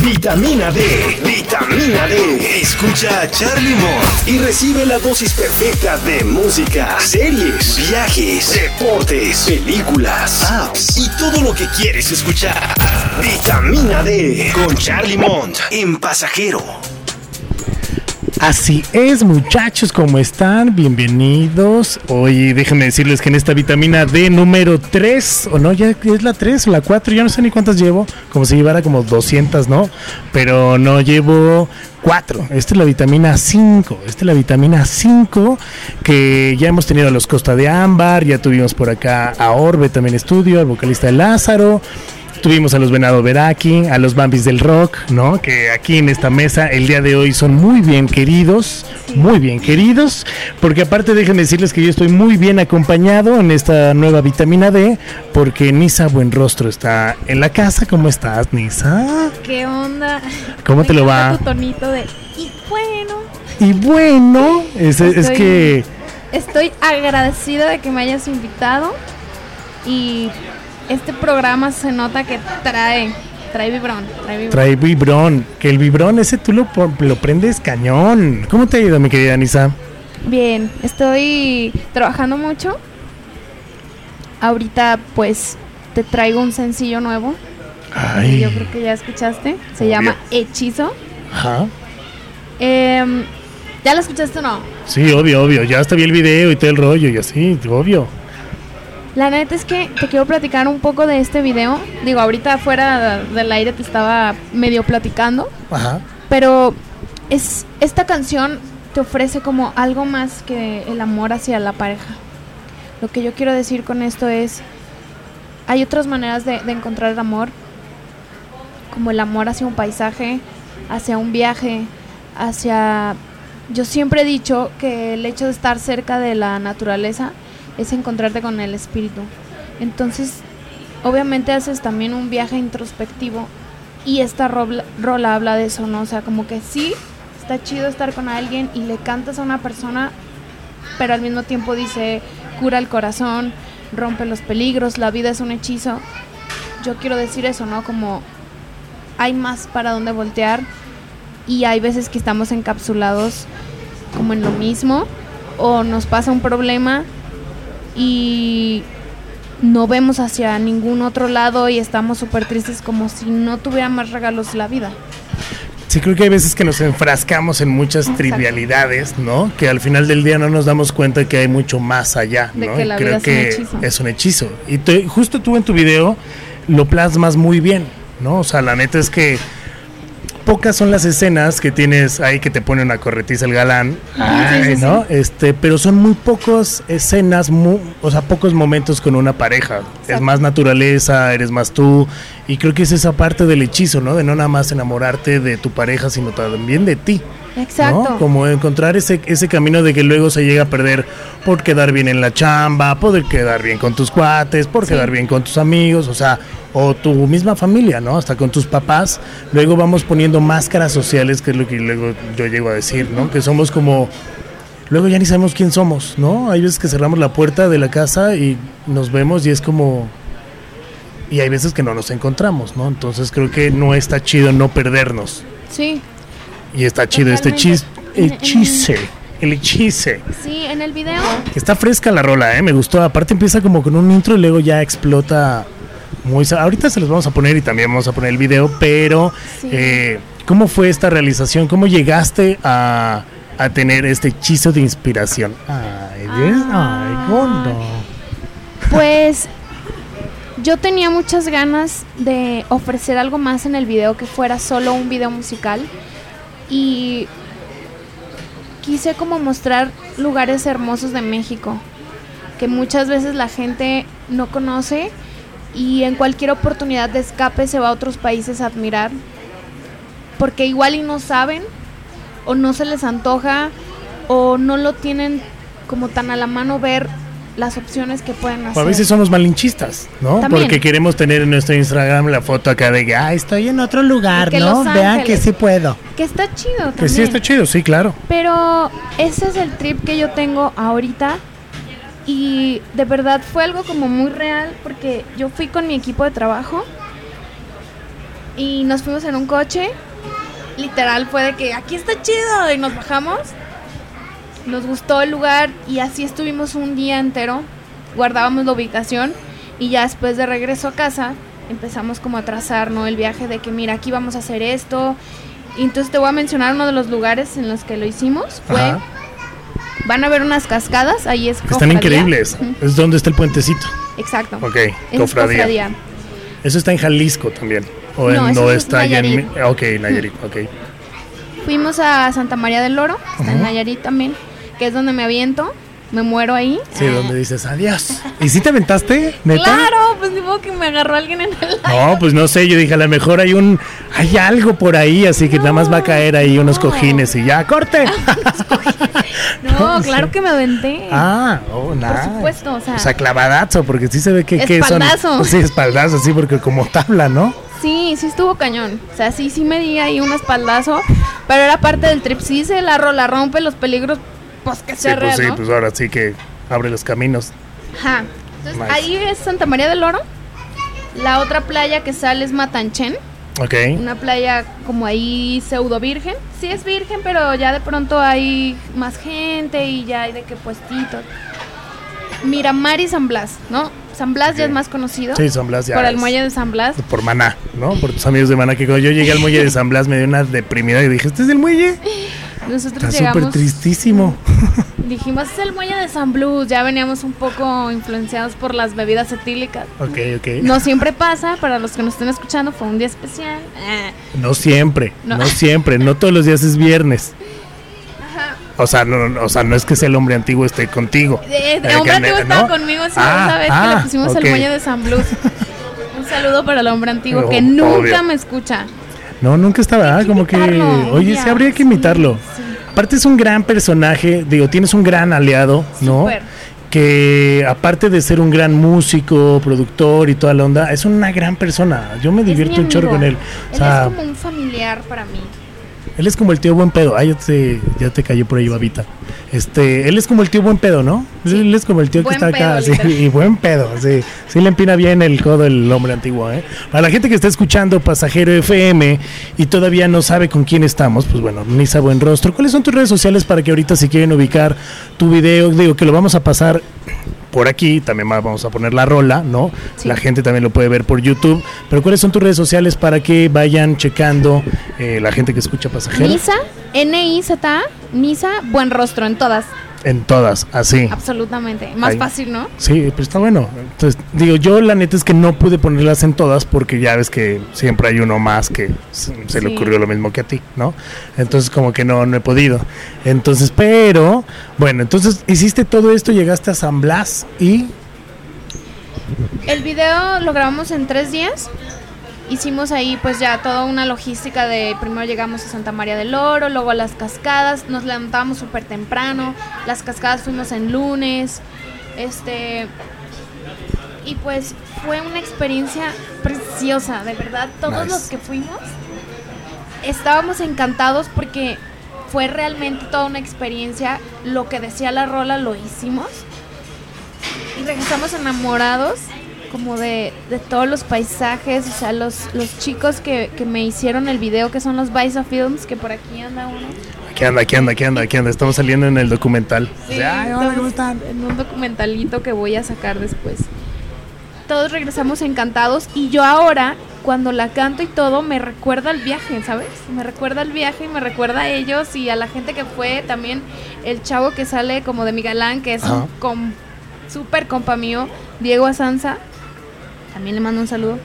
Vitamina D, vitamina D. Escucha a Charlie Mott y recibe la dosis perfecta de música, series, viajes, deportes, películas, apps y todo lo que quieres escuchar. Vitamina D con Charlie Mont en Pasajero. Así es, muchachos, ¿cómo están? Bienvenidos. Hoy déjenme decirles que en esta vitamina D número 3, o no, ya es la 3 o la 4, ya no sé ni cuántas llevo, como si llevara como 200, ¿no? Pero no llevo 4. Esta es la vitamina 5. Esta es la vitamina 5 que ya hemos tenido a los Costa de Ámbar, ya tuvimos por acá a Orbe también estudio, al vocalista de Lázaro. Tuvimos a los Venado Veraki, a los Bambis del Rock, ¿no? Que aquí en esta mesa el día de hoy son muy bien queridos, muy bien queridos, porque aparte déjenme decirles que yo estoy muy bien acompañado en esta nueva vitamina D, porque Nisa Buenrostro está en la casa. ¿Cómo estás, Nisa? ¿Qué onda? ¿Cómo te lo va? Tu tonito de y bueno. Y bueno, es, es que Estoy agradecida de que me hayas invitado y este programa se nota que trae trae vibrón, trae vibrón. trae vibrón, que el vibrón ese tú lo, lo prendes cañón. ¿Cómo te ha ido, mi querida Nisa? Bien, estoy trabajando mucho. Ahorita pues te traigo un sencillo nuevo. Ay, Yo creo que ya escuchaste. Se Obvio. llama Hechizo. ajá. Em, ¿Ya lo escuchaste o no? Sí, obvio, obvio. Ya hasta vi el video y todo el rollo y así, obvio. La neta es que te quiero platicar un poco de este video. Digo, ahorita fuera del aire te estaba medio platicando, Ajá. pero es esta canción te ofrece como algo más que el amor hacia la pareja. Lo que yo quiero decir con esto es, hay otras maneras de, de encontrar el amor, como el amor hacia un paisaje, hacia un viaje, hacia... Yo siempre he dicho que el hecho de estar cerca de la naturaleza es encontrarte con el espíritu. Entonces, obviamente haces también un viaje introspectivo y esta robla- rola habla de eso, ¿no? O sea, como que sí, está chido estar con alguien y le cantas a una persona, pero al mismo tiempo dice, cura el corazón, rompe los peligros, la vida es un hechizo. Yo quiero decir eso, ¿no? Como hay más para donde voltear y hay veces que estamos encapsulados como en lo mismo o nos pasa un problema y no vemos hacia ningún otro lado y estamos súper tristes como si no tuviera más regalos la vida. Sí, creo que hay veces que nos enfrascamos en muchas Exacto. trivialidades, ¿no? Que al final del día no nos damos cuenta que hay mucho más allá, De ¿no? que la creo vida es un que hechizo. es un hechizo. Y te- justo tú en tu video lo plasmas muy bien, ¿no? O sea, la neta es que pocas son las escenas que tienes ahí que te pone una corretiza el galán, Ay, sí, sí, ¿no? Este, pero son muy pocas escenas, o sea, pocos momentos con una pareja. Es más naturaleza, eres más tú, y creo que es esa parte del hechizo, ¿no? De no nada más enamorarte de tu pareja, sino también de ti. Exacto. ¿no? Como encontrar ese, ese camino de que luego se llega a perder por quedar bien en la chamba, poder quedar bien con tus cuates, por Sí. quedar bien con tus amigos, o sea, o tu misma familia, ¿no? Hasta con tus papás. Luego vamos poniendo máscaras sociales, que es lo que luego yo llego a decir, ¿no? Que somos como... Luego ya ni sabemos quién somos, ¿no? Hay veces que cerramos la puerta de la casa y nos vemos y es como... Y hay veces que no nos encontramos, ¿no? Entonces creo que no está chido no perdernos. Sí, Y está chido este Totalmente. chis, hechice, el hechice. sí, en el video Está fresca la rola, ¿eh? Me gustó. Aparte empieza como con un intro y luego ya explota muy... Ahorita se los vamos a poner y también vamos a poner el video, pero Sí. eh, ¿cómo fue esta realización? ¿Cómo llegaste a, a tener este hechizo de inspiración? Ay, ¿ves? Ah. Ay, gondo. Pues yo tenía muchas ganas de ofrecer algo más en el video que fuera solo un video musical y quise como mostrar lugares hermosos de México que muchas veces la gente no conoce y en cualquier oportunidad de escape se va a otros países a admirar porque igual y no saben o no se les antoja o no lo tienen como tan a la mano ver las opciones que pueden hacer. O a veces somos malinchistas, ¿no? También. Porque queremos tener en nuestro Instagram la foto acá de que, ah, estoy en otro lugar, ¿no? Vean que Ángeles. sí puedo. Que está chido también. Que sí está chido, sí, claro. Pero ese es el trip que yo tengo ahorita. Y de verdad fue algo como muy real porque yo fui con mi equipo de trabajo y nos fuimos en un coche. Literal fue de que aquí está chido y nos bajamos. Nos gustó el lugar y así estuvimos un día entero. Guardábamos la ubicación y ya después de regreso a casa empezamos como a trazar ¿no? el viaje de que mira aquí vamos a hacer esto. Y entonces te voy a mencionar uno de los lugares en los que lo hicimos. Fue Ajá. Van a ver unas cascadas, ahí es Están cofradía. increíbles. Es donde está el puentecito. Exacto. Ok, Es cofradía. cofradía. Eso está en Jalisco también. O No, en- no es está en. Nayarit. Mi- Ok, Nayarit, ok. Fuimos a Santa María del Oro, está en. Nayarit también, que es donde me aviento, me muero ahí. Sí, donde dices adiós. ¿Y si te aventaste? ¿Neta? Claro, pues ni modo que me agarró alguien en el No, pues no sé, yo dije, a lo mejor hay un, hay algo por ahí, así que nada más va a caer ahí unos no. cojines y ya, corte. No, No, claro que me aventé. ah, oh, nada. supuesto, o sea- O sea, clavadazo, porque sí se ve que, que son. Espaldazo. Sí, espaldazo, sí, porque como tabla, ¿no? Sí, sí estuvo cañón. O sea, sí, sí me di ahí un espaldazo, pero era parte del trip. Sí se la, la rompe los peligros, pues que Sí, sea pues real, sí, ¿no? pues ahora sí que abre los caminos. Ajá. Entonces, Nice. ahí es Santa María del Oro. La otra playa que sale es Matanchen. Ok. Una playa como ahí pseudo virgen. Sí es virgen, pero ya de pronto hay más gente y ya hay de qué puestitos. Miramar y San Blas, ¿no? San Blas ya es más conocido Sí, San Blas ya. por el muelle de San Blas. Por Maná, ¿no? Por tus amigos de Maná, que cuando yo llegué al muelle de San Blas me dio una deprimida y dije, ¿este es el muelle? Nosotros Está súper tristísimo. dijimos, es el muelle de San Blues. Ya veníamos un poco influenciados por las bebidas etílicas. Ok, ok. No siempre pasa, para los que nos estén escuchando, fue un día especial. Ah. No siempre, no. No. siempre, no todos los días es viernes. O sea, no, no, o sea, no es que sea el hombre antiguo esté contigo. De Eh, hombre que antiguo estaba ¿no? conmigo, sí, Ah, esa vez que ah, le pusimos ok. el muelle de San Blues. Un saludo para el hombre antiguo que nunca obvio. me escucha. No, nunca estaba, que como que, oye, sí habría que imitarlo. sí. Aparte es un gran personaje, digo, tienes un gran aliado, ¿no? Que aparte de ser un gran músico, productor y toda la onda, es una gran persona. Yo me Es divierto un chorro con él. O Él sea, es como un familiar para mí. él es como el tío buen pedo. Ay, ya te, ya te cayó por ahí, babita. Este, él es como el tío buen pedo, ¿no? Sí. Él es como el tío Buen que está acá, sí, y buen pedo, sí. Sí le empina bien el codo el hombre antiguo, ¿eh? Para la gente que está escuchando Pasajero FM y todavía no sabe con quién estamos, pues bueno, Nisa Buen Rostro. ¿Cuáles son tus redes sociales para que ahorita si quieren ubicar tu video, digo que lo vamos a pasar por aquí, también va- vamos a poner la rola, ¿no? Sí. La gente también lo puede ver por YouTube, pero ¿cuáles son tus redes sociales para que vayan checando eh, la gente que escucha Pasajero? Nisa, N-I-Z-A, Nisa, buen rostro en todas, En todas, así. absolutamente. Más Ahí. fácil, ¿no? Sí, pero está bueno. Entonces, digo, yo la neta es que no pude ponerlas en todas porque ya ves que siempre hay uno más que se, se le ocurrió lo mismo que a ti, ¿no? Entonces, como que no, no he podido. Entonces, pero, bueno, entonces hiciste todo esto, llegaste a San Blas y... El video lo grabamos en tres días. Hicimos ahí pues ya toda una logística de primero llegamos a Santa María del Oro, luego a las cascadas, nos levantábamos súper temprano, las cascadas fuimos en lunes, este y pues fue una experiencia preciosa, de verdad, todos Nice. los que fuimos estábamos encantados porque fue realmente toda una experiencia, lo que decía la rola lo hicimos y regresamos enamorados como de, de todos los paisajes, o sea, los, los chicos que, que me hicieron el video, que son los Baisa Films, que por aquí anda uno. Aquí anda, aquí anda, aquí anda, aquí anda. Estamos saliendo en el documental. Sí, Ay, hola, ¿cómo estamos están? En un documentalito que voy a sacar después. Todos regresamos encantados y yo ahora, cuando la canto y todo, me recuerda al viaje, ¿sabes? Me recuerda al viaje y me recuerda a ellos y a la gente que fue también el chavo que sale como de mi galán, que es Ajá. un com- súper compa mío, Diego Asanza. También le mando un saludo.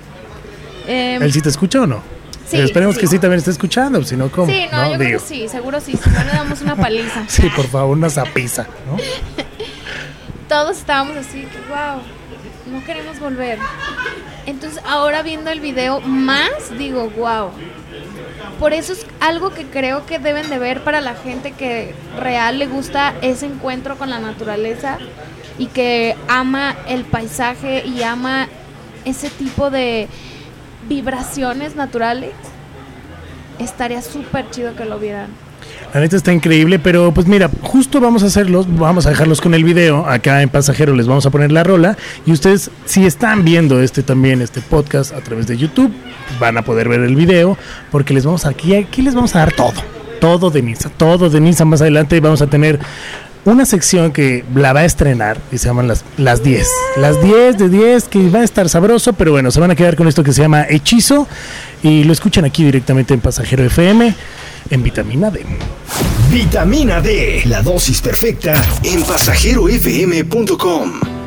Em, ¿Él sí te escucha o no? Sí, Eh, Esperemos sí. que sí también esté escuchando, si no, ¿cómo? Sí, no, yo creo Digo. que sí, seguro sí. Si no le damos una paliza. Sí, por favor, una zapiza, ¿no? Todos estábamos así, que wow, no queremos volver. Entonces ahora viendo el video más digo, wow. Por eso es algo que creo que deben de ver para la gente que real le gusta ese encuentro con la naturaleza y que ama el paisaje y ama ese tipo de vibraciones naturales. Estaría súper chido que lo vieran. La neta está increíble, pero pues mira, justo vamos a hacerlos, vamos a dejarlos con el video acá en Pasajero, les vamos a poner la rola y ustedes si están viendo este también, este podcast a través de YouTube, van a poder ver el video porque les vamos a, aquí, aquí les vamos a dar todo, todo de Nisa, todo de Nisa más adelante vamos a tener una sección que la va a estrenar y se llaman las, las 10. Las 10 de 10 que va a estar sabroso, pero bueno, se van a quedar con esto que se llama Hechizo y lo escuchan aquí directamente en Pasajero FM en Vitamina D. Vitamina D, la dosis perfecta en pasajerofm.com.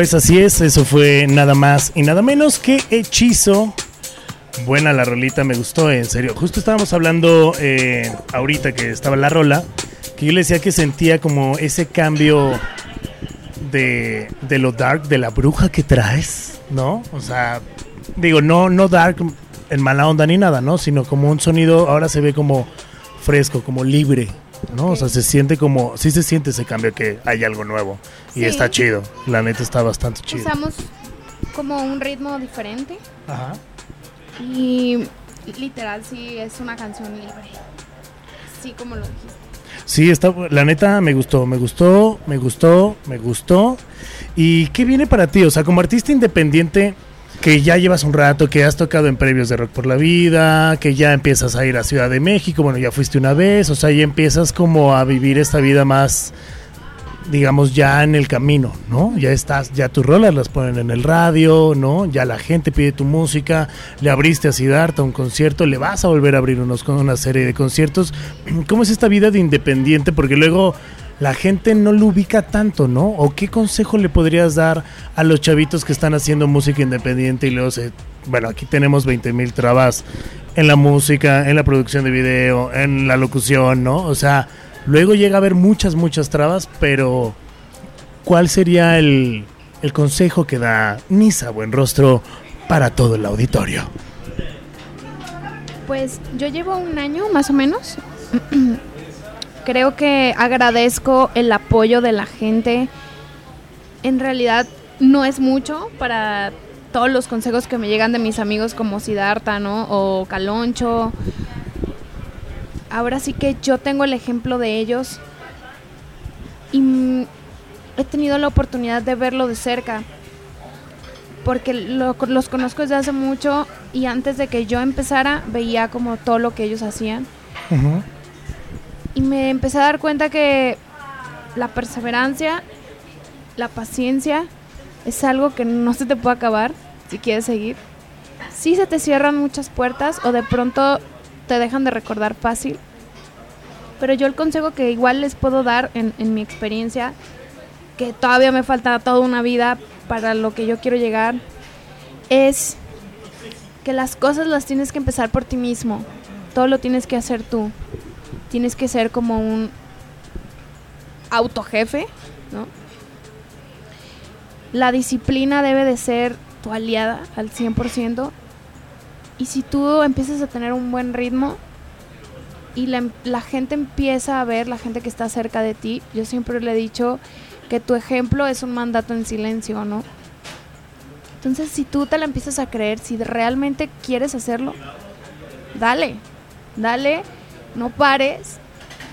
Pues así es, eso fue nada más y nada menos que hechizo. Buena la rolita, me gustó, en serio. Justo estábamos hablando eh, ahorita que estaba la rola, que yo le decía que sentía como ese cambio de, de lo dark, de la bruja que traes, ¿no? O sea, digo, no, no dark en mala onda ni nada, ¿no? Sino como un sonido, ahora se ve como fresco, como libre, ¿no? O sea, se siente como, sí se siente ese cambio que hay algo nuevo. Y está chido, la neta está bastante chido. Usamos como un ritmo diferente Ajá. y literal sí es una canción libre. Sí, como lo dijiste. Sí, está, la neta me gustó, me gustó, me gustó, me gustó. ¿Y qué viene para ti? O sea, como artista independiente, que ya llevas un rato, que has tocado en previos de Rock por la Vida, que ya empiezas a ir a Ciudad de México, bueno, ya fuiste una vez, o sea, ya empiezas como a vivir esta vida más, digamos, ya en el camino, ¿no? Ya estás, ya tus rolas las ponen en el radio, ¿no? Ya la gente pide tu música, le abriste a Siddhartha un concierto, le vas a volver a abrir unos, una serie de conciertos. ¿Cómo es esta vida de independiente? Porque luego la gente no lo ubica tanto, ¿no? ¿O qué consejo le podrías dar a los chavitos que están haciendo música independiente y luego se... Bueno, aquí tenemos 20 mil trabas en la música, en la producción de video, en la locución, ¿no? O sea, luego llega a haber muchas, muchas trabas, pero ¿cuál sería el, el consejo que da Nisa Buenrostro para todo el auditorio? Pues yo llevo un año más o menos. Creo que agradezco el apoyo de la gente. En realidad no es mucho para todos los consejos que me llegan de mis amigos como Siddhartha, ¿no? O Caloncho. Ahora sí que yo tengo el ejemplo de ellos y he tenido la oportunidad de verlo de cerca porque lo- los conozco desde hace mucho y antes de que yo empezara veía como todo lo que ellos hacían Ujú. Me empecé a dar cuenta que la perseverancia, la paciencia es algo que no se te puede acabar si quieres seguir. Sí se te cierran muchas puertas o de pronto te dejan de recordar fácil. Pero yo el consejo que igual les puedo dar en, en mi experiencia, que todavía me falta toda una vida para lo que yo quiero llegar, es que las cosas las tienes que empezar por ti mismo. Todo lo tienes que hacer tú tienes que ser como un autojefe, ¿no? La disciplina debe de ser tu aliada al 100%. Y si tú empiezas a tener un buen ritmo y la, la gente empieza a ver, la gente que está cerca de ti, yo siempre le he dicho que tu ejemplo es un mandato en silencio, ¿no? Entonces, si tú te la empiezas a creer, si realmente quieres hacerlo, dale, dale, no pares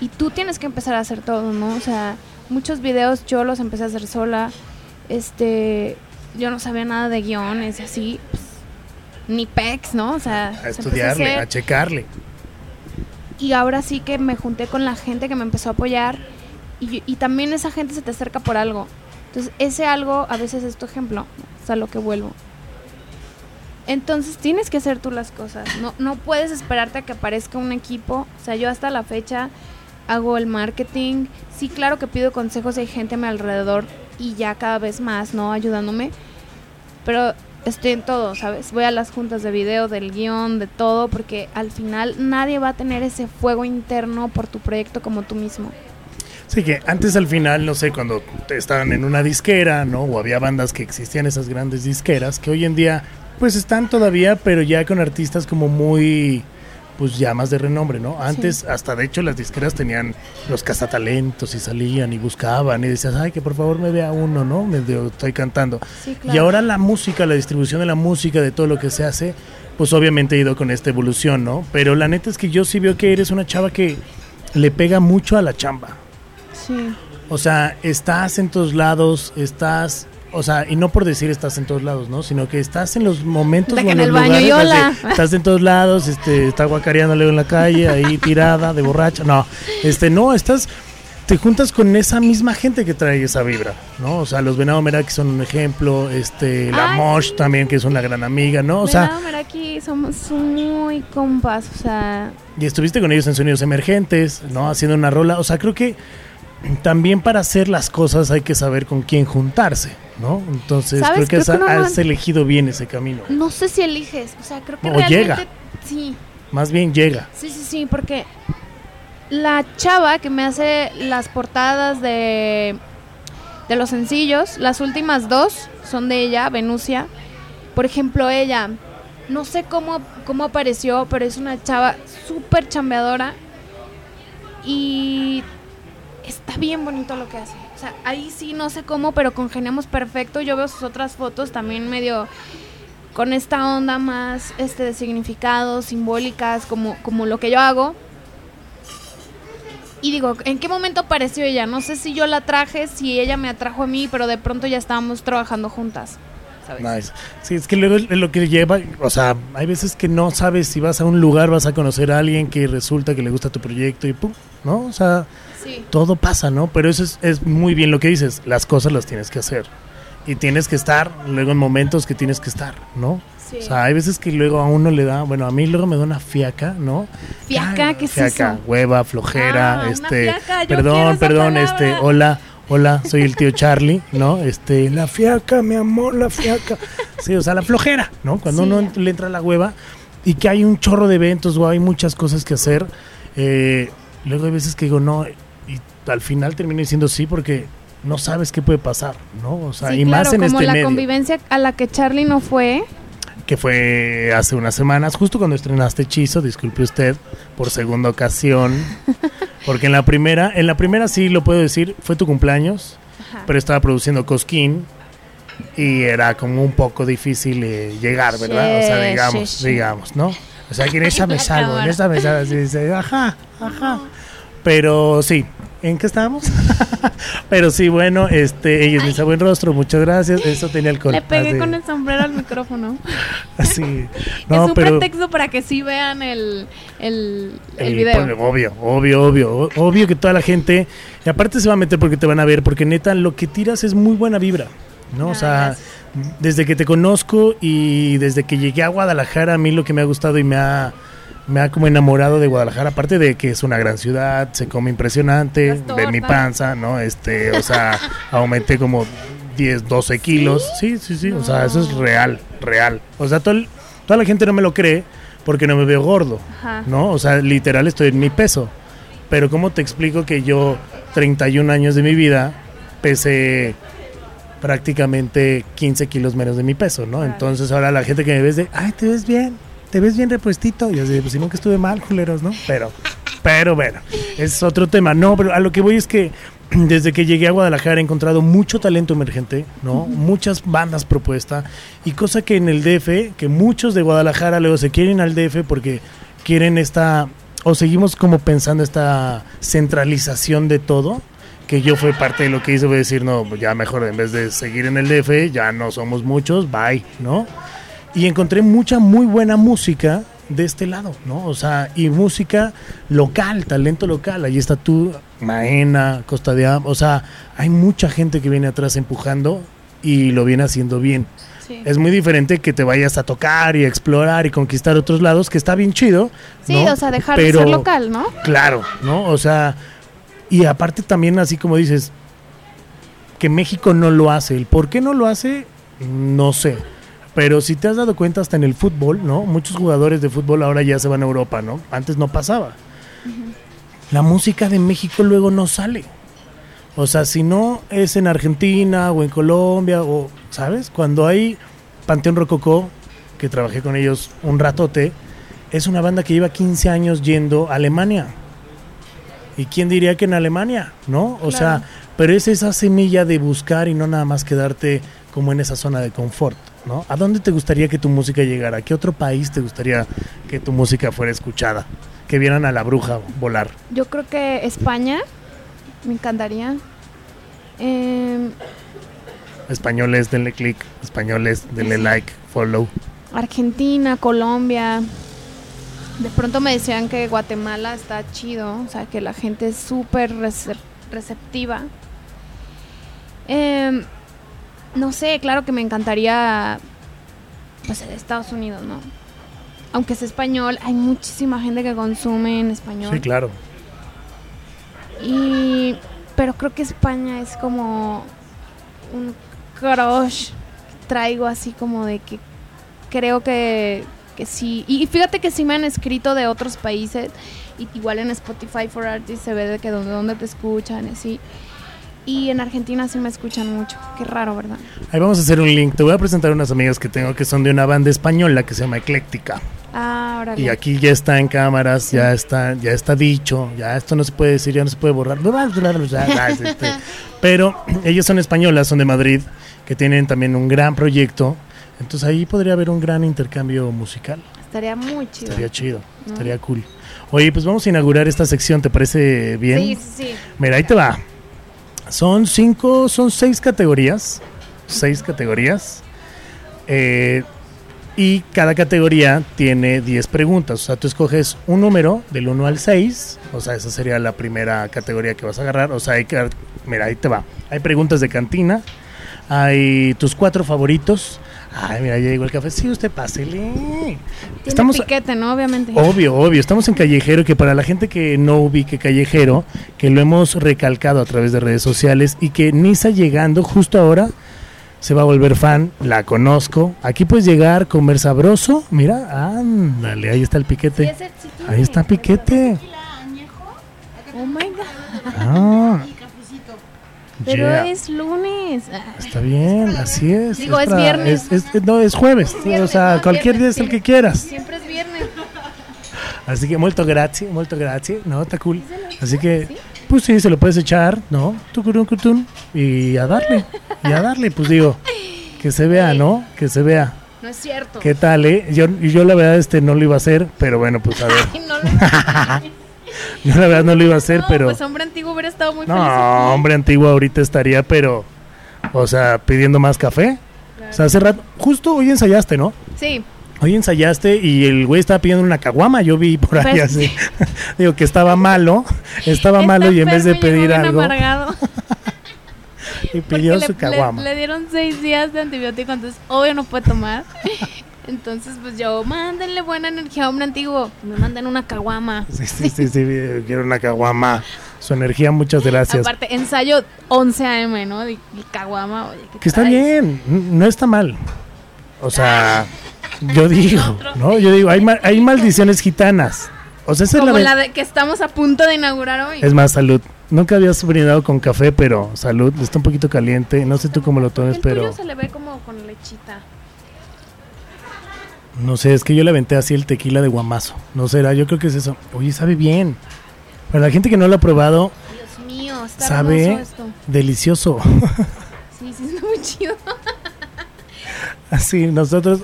y tú tienes que empezar a hacer todo, ¿no? O sea, muchos videos yo los empecé a hacer sola, este, yo no sabía nada de guiones y así, pues, ni pex, ¿no? O sea, A estudiarle, a checarle. y ahora sí que me junté con la gente que me empezó a apoyar y, y también esa gente se te acerca por algo. Entonces ese algo a veces es tu ejemplo, es a lo que vuelvo. Entonces tienes que hacer tú las cosas, no, no puedes esperarte a que aparezca un equipo, o sea, yo hasta la fecha hago el marketing, sí, claro que pido consejos y hay gente a mi alrededor y ya cada vez más, ¿no? Ayudándome, pero estoy en todo, ¿sabes? Voy a las juntas de video, del guion, de todo, porque al final nadie va a tener ese fuego interno por tu proyecto como tú mismo. Sí, que antes al final, no sé, cuando estaban en una disquera, ¿no? O había bandas que existían esas grandes disqueras, que hoy en día, pues están todavía, pero ya con artistas como muy, pues ya más de renombre, ¿no? Antes, hasta de hecho, las disqueras tenían los cazatalentos y salían y buscaban y decías, ay, que por favor me vea uno, ¿no? Me estoy cantando. Sí, Y ahora la música, la distribución de la música, de todo lo que se hace, pues obviamente ha ido con esta evolución, ¿no? Pero la neta es que yo sí veo que eres una chava que le pega mucho a la chamba. Sí. O sea, estás en todos lados, estás, o sea, y no por decir estás en todos lados, ¿no? Sino que estás en los momentos De que en el baño y hola. así, estás en todos lados, este, está guacareándole en la calle, ahí tirada, de borracha. No, este, no, estás, te juntas con esa misma gente que trae esa vibra, ¿no? O sea, los Venado Meraki son un ejemplo, este, la Ay, Mosh también, que es una gran amiga, ¿no? O sea, Venado Meraki somos muy compas, o sea, y estuviste con ellos en Sonidos Emergentes, ¿no? Haciendo una rola. O sea, creo que también para hacer las cosas hay que saber con quién juntarse, ¿no? Entonces, creo que Creo has, que uno no- has elegido bien ese camino. no sé si eliges, o sea, creo que O realmente llega. sí. Más bien llega. Sí, sí, sí, porque la chava que me hace las portadas de, de los sencillos, las últimas dos son de ella, Venusia. Por ejemplo, ella, no sé cómo, cómo apareció, pero es una chava súper chambeadora y está bien bonito lo que hace. O sea, ahí sí no sé cómo, pero congeniamos perfecto. Yo veo sus otras fotos también medio con esta onda más este de significados, simbólicas, como, como lo que yo hago. Y digo, ¿en qué momento apareció ella? No sé si yo la traje, si ella me atrajo a mí, pero de pronto ya estábamos trabajando juntas. ¿sabes? Nice. Sí, es que luego es lo que lleva, o sea, hay veces que no sabes si vas a un lugar, vas a conocer a alguien que resulta que le gusta tu proyecto y pum, ¿no? O sea, Sí. todo pasa, ¿no? Pero eso es, es muy bien lo que dices, las cosas las tienes que hacer. Y tienes que estar luego en momentos que tienes que estar, ¿no? Sí. O sea, hay veces que luego a uno le da, bueno, a mí luego me da una fiaca, ¿no? ¿Fiaca? ¿Qué es fiaca, eso? hueva, flojera, Ah, una este, fiaca, yo perdón, esa perdón, palabra. este, hola, hola, soy el tío Charlie, ¿no? Este, la fiaca, mi amor, la fiaca. Sí, o sea, la flojera, ¿no? Cuando Sí. uno le entra la hueva y que hay un chorro de eventos o hay muchas cosas que hacer, eh, luego hay veces que digo no al final termino diciendo sí porque no sabes qué puede pasar, ¿no? O sea, Sí, y claro, más en como este la medio convivencia a la que Charlie no fue. que fue hace unas semanas, justo cuando estrenaste Hechizo, disculpe usted, por segunda ocasión, porque en la primera, en la primera sí lo puedo decir, fue tu cumpleaños, Ajá. pero estaba produciendo Cosquín y era como un poco difícil eh, llegar, ¿verdad? o sea, digamos, sí, digamos, ¿no? O sea, que en esa me La salvo, en esa me salvo, así dice, ajá, ajá. Pero sí, ¿en qué estábamos? pero sí, bueno, este, ella me dice buen rostro, muchas gracias, eso tenía alcohol. Le pegué así. con el sombrero al micrófono. Así. es No, un pero pretexto para que sí vean el, el, el el- video. pues, obvio, obvio, obvio, obvio que toda la gente y aparte se va a meter porque te van a ver porque neta lo que tiras es muy buena vibra, ¿no? o Ah, sea, desde que te conozco y desde que llegué a Guadalajara a mí lo que me ha gustado y me ha me ha como enamorado de Guadalajara, aparte de que es una gran ciudad, se come impresionante, de mi panza, ¿no? Este, o sea, aumenté como 10, 12 kilos. Sí, sí, sí, o sea, eso es real, real. O sea, todo toda la gente no me lo cree porque no me veo gordo. Ajá. ¿no? O sea, literal estoy en mi peso. Pero ¿cómo te explico que yo, 31 años de mi vida, pesé prácticamente 15 kilos menos de mi peso, ¿no? Claro. Entonces ahora la gente que me ves de, ay, te ves bien, te ves bien repuestito. Y yo así, pues si nunca estuve mal, culeros, ¿no? Pero, pero bueno, es otro tema. No, pero a lo que voy es que desde que llegué a Guadalajara he encontrado mucho talento emergente, ¿no? Muchas bandas propuestas y cosa que en el DF, que muchos de Guadalajara luego se quieren al DF porque quieren esta, o seguimos como pensando esta centralización de todo, que yo fue parte de lo que hice, voy a decir, no, pues ya mejor en vez de seguir en el DF, ya no somos muchos, bye, ¿no? Y encontré mucha muy buena música de este lado, ¿no? O sea, y música local, talento local. Ahí está tú, Maena, Costa de Am, o sea, hay mucha gente que viene atrás empujando y lo viene haciendo bien. Sí. Es muy diferente que te vayas a tocar y a explorar y conquistar otros lados, que está bien chido. Sí, ¿no? o sea, dejar Pero- de ser local, ¿no? Claro, ¿no? O sea, y aparte también así como dices, que México no lo hace. ¿El por qué no lo hace? No sé. Pero si te has dado cuenta hasta en el fútbol, ¿no? Muchos jugadores de fútbol ahora ya se van a Europa, ¿no? Antes no pasaba. La música de México luego no sale. O sea, si no es en Argentina o en Colombia o, ¿sabes? Cuando hay Panteón Rococó, que trabajé con ellos un ratote, es una banda que lleva 15 años yendo a Alemania. ¿Y quién diría que en Alemania? ¿No? O sea, pero es esa semilla de buscar y no nada más quedarte como en esa zona de confort, ¿no? ¿A dónde te gustaría que tu música llegara? ¿A qué otro país te gustaría que tu música fuera escuchada? Que vieran a la bruja volar. Yo creo que España me encantaría. Em, Españoles, denle click. Españoles, denle like, follow. Argentina, Colombia. De pronto me decían que Guatemala está chido, o sea, que la gente es súper recep- receptiva. Em, no sé, claro que me encantaría, pues, Estados Unidos, ¿no? Aunque es español, hay muchísima gente que consume en español. Sí, claro. Y pero creo que España es como un crush que traigo así como de que creo que, que sí. Y fíjate que sí me han escrito de otros países. Y igual en Spotify for Artists se ve de que donde, donde te escuchan y así. Y en Argentina sí me escuchan mucho. Qué raro, ¿verdad? Ahí vamos a hacer un link. Te voy a presentar unas amigas que tengo que son de una banda española que se llama Ecléctica. Ah, órale. Y aquí ya está en cámaras, ya está, ya está dicho, ya esto no se puede decir, ya no se puede borrar. Este, Pero ellas son españolas, son de Madrid, que tienen también un gran proyecto. Entonces ahí podría haber un gran intercambio musical. Estaría muy chido. Estaría chido, ¿no? estaría cool. Oye, pues vamos a inaugurar esta sección, ¿te parece bien? Sí, sí, sí. Mira, ahí te va. Son cinco, son seis categorías. Seis categorías. Eh, y cada categoría tiene 10 preguntas. O sea, tú escoges un número del 1 al 6. O sea, esa sería la primera categoría que vas a agarrar. O sea, hay que, mira, ahí te va. Hay preguntas de cantina. Hay tus cuatro favoritos. Ay, mira, ya llegó el café. Sí, usted pásele. Tiene Estamos, piquete, ¿no? Obviamente. Obvio, obvio. Estamos en Callejero, que para la gente que no ubique Callejero, que lo hemos recalcado a través de redes sociales y que Nisa llegando justo ahora se va a volver fan, la conozco. Aquí puedes llegar, comer sabroso. Mira, ándale, ahí está el piquete. Ahí está piquete. Oh my god. Ah, Pero yeah. es lunes. Está bien, así es. Digo, es viernes. es- es- no, es jueves. viernes, o sea, no, cualquier viernes, día es el sí. que quieras. Siempre es viernes. Así que molto grazie, molto grazie, no, está cool. Así que, pues sí, se lo puedes echar, ¿no? Tucurun, cutun, y a darle, y a darle, pues digo, que se vea, ¿no? Que se vea. No es cierto. ¿Qué tal, eh? Yo, yo la verdad este no lo iba a hacer, pero bueno, pues a ver. Ay, no, lo- Yo la verdad no lo iba a hacer, no, pero... pues hombre antiguo hubiera estado muy feliz. No, hombre antiguo ahorita estaría, pero... O sea, pidiendo más café. O sea, hace rato... Justo hoy ensayaste, ¿no? Sí, Hoy ensayaste y el güey estaba pidiendo una caguama, yo vi por ahí Pues, así. Digo que estaba malo, estaba malo y en vez de pedir algo, y pidió le, su le- caguama. le dieron seis días de antibiótico, entonces obvio no puede tomar. Entonces, pues yo, mándenle buena energía a hombre antiguo. Me mandan una caguama. Sí, sí, sí, sí, quiero una caguama. Su energía, muchas gracias. Aparte, ensayo 11 AM, ¿no? De caguama, oye, ¿qué Que está bien, no está mal. O sea, yo digo, ¿no? Yo digo, hay, ma- hay maldiciones gitanas. O sea, esa es la, la de que estamos a punto de inaugurar hoy. Es más, salud. Nunca habías brindado con café, pero salud. Está un poquito caliente. No sé tú cómo lo tomes, El pero... tuyo se le ve como con lechita. No sé, es que yo le aventé así el tequila de guamazo. No será, yo creo que es eso. Oye, sabe bien. Para la gente que no lo ha probado, Dios mío, está sabe esto. delicioso. Sí, sí, está muy chido. así, nosotros,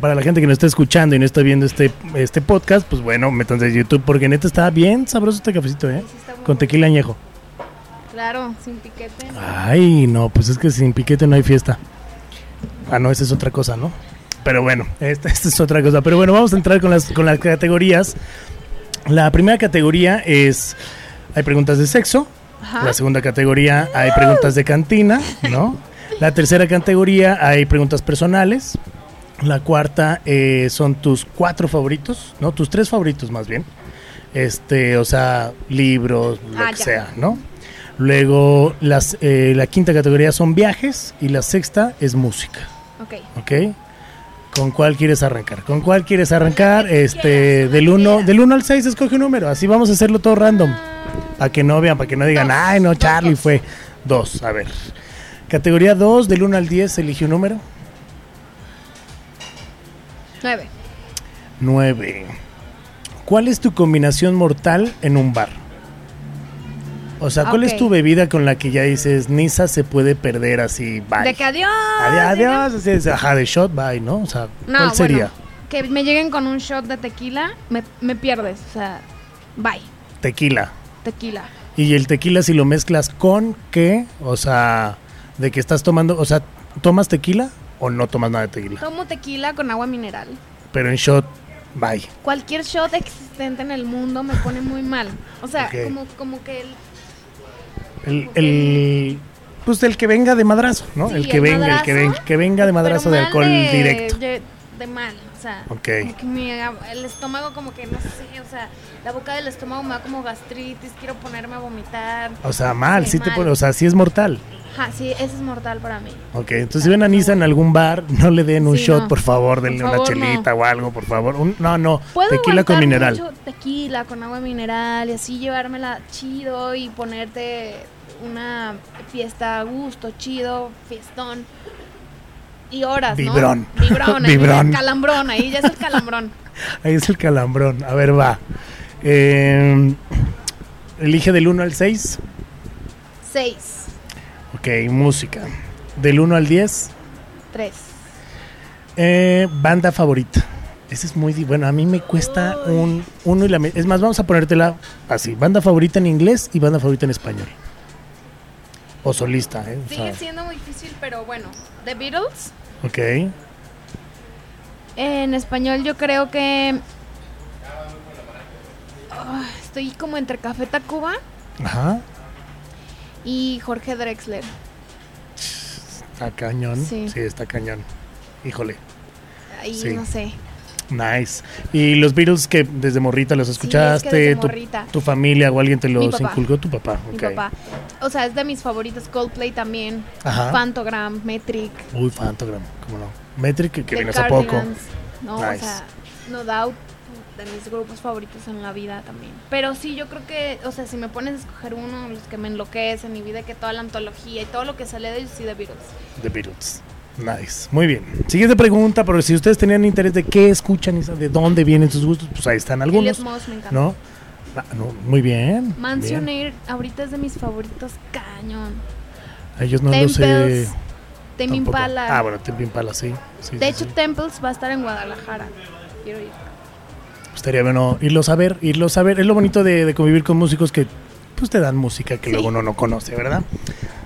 para la gente que no está escuchando y no está viendo este, este podcast, pues bueno, métanse a YouTube porque neta está bien sabroso este cafecito, ¿eh? Sí, Con tequila añejo. Claro, sin piquete. Ay, no, pues es que sin piquete no hay fiesta. Ah, no, esa es otra cosa, ¿no? Pero bueno, esta, esta es otra cosa. Pero bueno, vamos a entrar con las, con las categorías. La primera categoría es, hay preguntas de sexo. Ajá. La segunda categoría hay preguntas de cantina, ¿no? La tercera categoría hay preguntas personales. La cuarta eh, son tus cuatro favoritos, ¿no? Tus tres favoritos más bien. Este, o sea, libros, lo Ah, que ya. sea, ¿no? Luego las, eh, la quinta categoría son viajes y la sexta es música, Ok. ¿ok? ¿Con cuál quieres arrancar? ¿Con cuál quieres arrancar? Este, del 1 del uno al 6 escoge un número, así vamos a hacerlo todo random. Para que no vean, para que no digan, ay, no, Charlie fue. Dos, a ver. Categoría 2, del 1 al 10, elige un número. Nueve. 9. ¿Cuál es tu combinación mortal en un bar? O sea, ¿cuál es tu bebida con la que ya dices, Nisa se puede perder así, bye? De que adiós. Adiós, adiós, así es, ajá, de shot, bye, ¿no? O sea, No, ¿cuál sería? bueno, que me lleguen con un shot de tequila, me, me pierdes. O sea, bye. Tequila. Tequila. Y el tequila si lo mezclas con qué? O sea, de que estás tomando, o sea, ¿tomas tequila o no tomas nada de tequila? Tomo tequila con agua mineral. Pero en shot, bye. Cualquier shot existente en el mundo me pone muy mal. O sea, como, como que el, El, el pues el que venga de madrazo, ¿no? Sí, el que el venga, el madrazo, que, ven- que venga de madrazo de mal alcohol de- directo. De, de mal, o sea, Ok. como que haga- el estómago como que no sé, o sea, la boca del estómago me da como gastritis, quiero ponerme a vomitar. O sea, mal, Sí, sí te mal. pone, o sea, sí es mortal. Ajá, sí, ese es mortal para mí. Ok, entonces si ven a Nisa en algún bar, no le den un Sí, shot, no. por favor, Por denle favor, una chelita o algo, por favor. Un- no, no, Puedo tequila con mineral. mucho tequila con agua mineral y así llevármela chido y ponerte una fiesta a gusto, chido, fiestón. Y horas, ¿no? Vibrón. Vibrón. ahí Vibrón. el calambrón, ahí ya es el calambrón. Ahí es el calambrón. A ver, va. Eh, elige del 1 al 6. Seis, Ok, música. Del 1 al 10. tres. Eh, banda favorita. Ese es muy... Bueno, a mí me cuesta un... Uno y la... Es más, vamos a ponértela así. Banda favorita en inglés y banda favorita en español. O solista, ¿eh? O Sigue sea, siendo muy difícil, pero bueno. The Beatles, ok. En español yo creo que... Ah, estoy como entre Café Tacuba Ajá. y Jorge Drexler. Está cañón. Sí. Sí. está cañón. Híjole. Ahí Sí. no sé. Nice. ¿Y los Beatles que desde morrita los es que escuchaste? desde tu, morrita. tu familia o alguien te los inculcó? Tu papá. Mi ok. papá. O sea, es de mis favoritos. Coldplay también. Ajá. Phantogram, Metric. Uy, Fantogram, cómo no. Metric que, The vino hace poco. No, Nice. o sea, No Doubt, de mis grupos favoritos en la vida también. Pero sí, yo creo que, o sea, si me pones a escoger uno, los que me enloquecen, mi vida, que toda la antología y todo lo que sale de ellos, sí, de Beatles. The Beatles. Nice. Muy bien. Siguiente pregunta, pero si ustedes tenían interés de qué escuchan y de dónde vienen sus gustos, pues ahí están algunos. Elliot Moss me encanta. ¿No? Ah, no, Muy bien. Mansion bien. Air, ahorita es de mis favoritos, cañón. A Ellos no lo sé. Temples, Tame. Impala. Ah, bueno, Tame Impala, sí. Sí, de sí, hecho, sí. Temples va a estar en Guadalajara. Quiero ir. Estaría bueno irlos a ver, irlos a ver. Es lo bonito de, de convivir con músicos que pues te dan música que luego uno no conoce, ¿verdad?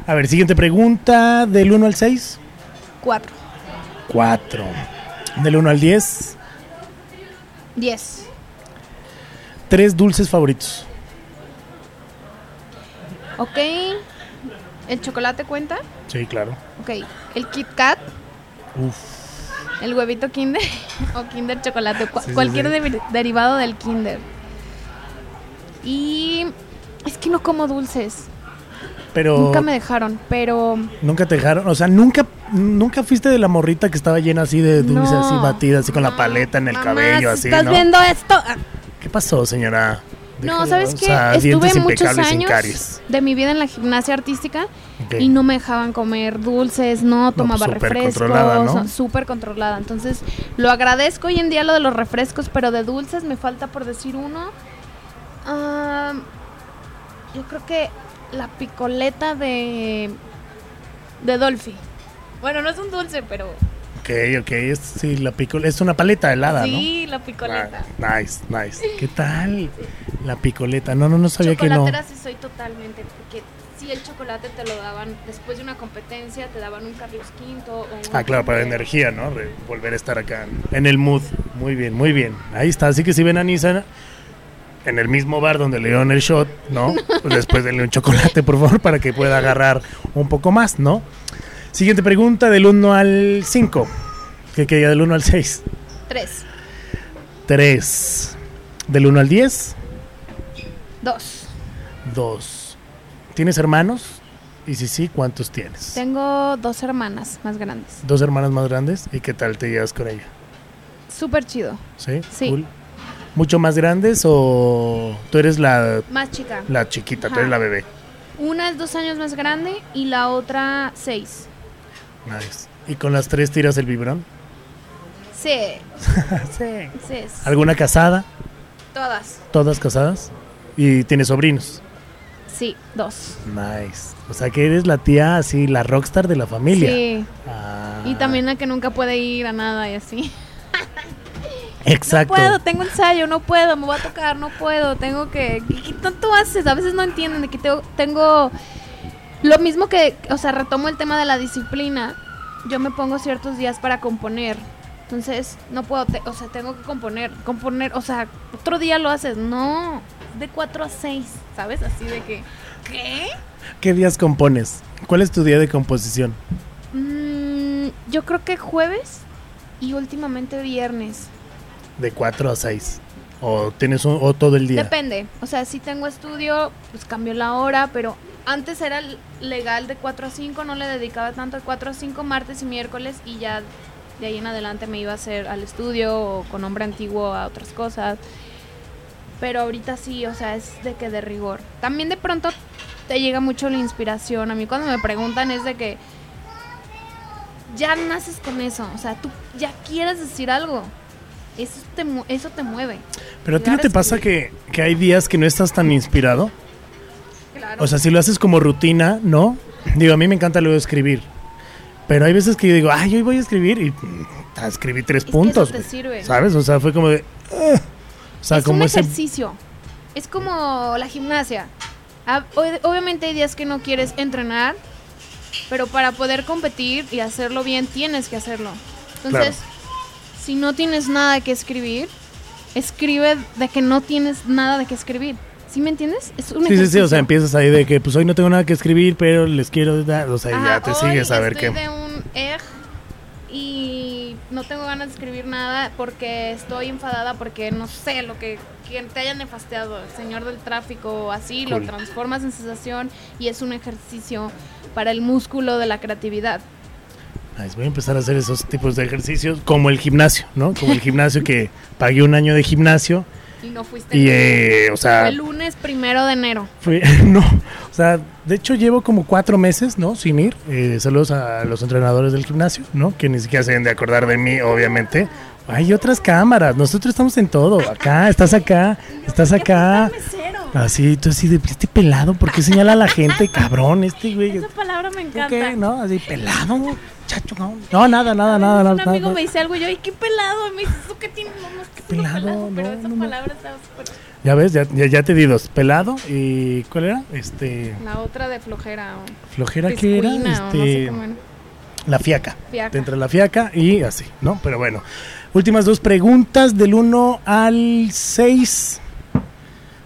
A ver, siguiente pregunta. Del 1 al 6. Cuatro. 4. Del 1 al 10. Diez. Tres dulces favoritos. Ok. ¿El chocolate cuenta? Sí, claro. Ok. ¿El Kit Kat? Uf. ¿El huevito Kinder? ¿O Kinder chocolate? Cu- Sí, sí, cualquier sí. derivado del Kinder. Y... Es que no como dulces. Pero Nunca me dejaron, pero... nunca te dejaron, o sea, nunca nunca fuiste de la morrita que estaba llena así de dulces, no, así batida, así con la paleta en el Mamá, cabello, si así, ¿Estás ¿no? viendo esto? ¿Qué pasó, señora? No, ¿sabes o qué? sea, Estuve muchos años de mi vida en la gimnasia artística y no me dejaban comer dulces, no tomaba pues, súper refrescos, ¿no? súper controlada. Entonces, lo agradezco hoy en día lo de los refrescos, pero de dulces me falta por decir uno. Ah, yo creo que la picoleta de de Dolphy. Bueno, no es un dulce, pero Ok, ok, es, sí, la pico, es una paleta helada, sí, la ¿no? picoleta. Ah, nice, nice. ¿Qué tal? La picoleta, no, no, no sabía que no. Chocolatera sí soy totalmente, porque si el chocolate te lo daban después de una competencia, te daban un Carlos Quinto o un Ah, claro, para energía, ¿no? De volver a estar acá en el mood. Muy bien, muy bien. Ahí está. Así que si ven a Nissan en el mismo bar donde le dieron el shot, ¿no? Pues después denle un chocolate, por favor, para que pueda agarrar un poco más, ¿no? Siguiente pregunta del 1 al 5. ¿Qué quería del 1 al 6? Tres, 3. Del 1 al 10, dos. 2. ¿Tienes hermanos? Y si sí, ¿cuántos tienes? Tengo dos hermanas más grandes. Dos hermanas más grandes. ¿Y qué tal te llevas con ella? Súper chido. ¿Sí? Sí. Cool. ¿Mucho más grandes o tú eres la, Más chica. la chiquita, tú Ajá. eres la bebé? Una es dos años más grande y la otra seis. Nice. ¿Y con las tres tiras el biberón? Sí, sí. sí. ¿Alguna casada? Todas. ¿Todas casadas? ¿Y tienes sobrinos? Sí, dos. Nice. O sea que eres la tía así, la rockstar de la familia. Sí. Ah, Y también la que nunca puede ir a nada y así. Exacto. No puedo, tengo ensayo, no puedo, me voy a tocar, no puedo, tengo que... ¿Qué, tanto haces? A veces no entienden de que tengo... Lo mismo que, o sea, retomo el tema de la disciplina. Yo me pongo ciertos días para componer. Entonces, no puedo, te- o sea, tengo que componer, componer, o sea, otro día lo haces. No, de 4 a 6, ¿sabes? Así de que, ¿qué? ¿Qué días compones? ¿Cuál es tu día de composición? Mm, yo creo que jueves y últimamente viernes. De 4 a 6. ¿O tienes un, o todo el día? Depende. O sea, si tengo estudio, pues cambio la hora, pero antes era legal de 4 a 5, no le dedicaba tanto de 4 a 5 martes y miércoles y ya de ahí en adelante me iba a hacer al estudio o con nombre antiguo a otras cosas. Pero ahorita sí, o sea, es de que de rigor. También de pronto te llega mucho la inspiración. A mí cuando me preguntan es de que ya naces con eso, o sea, tú ya quieres decir algo. Eso te, eso te mueve. Pero a ti no te pasa que, que hay días que no estás tan inspirado. Claro. O sea, si lo haces como rutina, ¿no? Digo, a mí me encanta luego escribir. Pero hay veces que yo digo, ay, hoy voy a escribir y mm, escribí tres que puntos. eso te güey. sirve. ¿Sabes? O sea, fue como de... "Ah". O sea, es como un ese... ejercicio. Es como la gimnasia. Ob- Obviamente hay días que no quieres entrenar, pero para poder competir y hacerlo bien tienes que hacerlo. Entonces, si no tienes nada que escribir, escribe de que no tienes nada de que escribir. ¿Sí me entiendes? Es un Sí, sí, sí, o ejercicio. sea, empiezas ahí de que pues hoy no tengo nada que escribir, pero les quiero dar, o sea, Ajá, ya te hoy sigues a ver estoy qué. de un egg y no tengo ganas de escribir nada porque estoy enfadada porque no sé lo que quien te haya nefasteado, el señor del tráfico o así, lo Cool. transformas en sensación y es un ejercicio para el músculo de la creatividad. Nice, voy a empezar a hacer esos tipos de ejercicios como el gimnasio, ¿no? Como el gimnasio que pagué un año de gimnasio Y no fuiste. y, eh, o sea, Fue el lunes primero de enero. Fue- no, o sea, de hecho llevo como cuatro meses, ¿no? Sin ir. Eh, saludos a los entrenadores del gimnasio, ¿no? Que ni siquiera se deben de acordar de mí, obviamente. Hay otras cámaras, nosotros estamos en todo. Acá, estás acá, estás acá. Así, tú así de, este pelado, ¿por qué señala a la gente? Cabrón, este güey. Esa palabra me encanta. ¿Qué? ¿No? Así, pelado, chacho, no. No, nada, nada, nada, nada. un amigo nada. me dice algo y yo, ay, qué pelado. Me dice, ¿eso qué tiene? No, no, Qué pelado, pelado, pero no, esa no, no. palabra estaba súper... Ya ves, ya, ya, ya te di dos. Pelado y. ¿Cuál era? Este. La otra de flojera o Flojera que era. no sé Este. cómo era. La fiaca. Fiaca. Te entra la fiaca y así, ¿no? Pero bueno. Últimas dos preguntas del 1 al 6.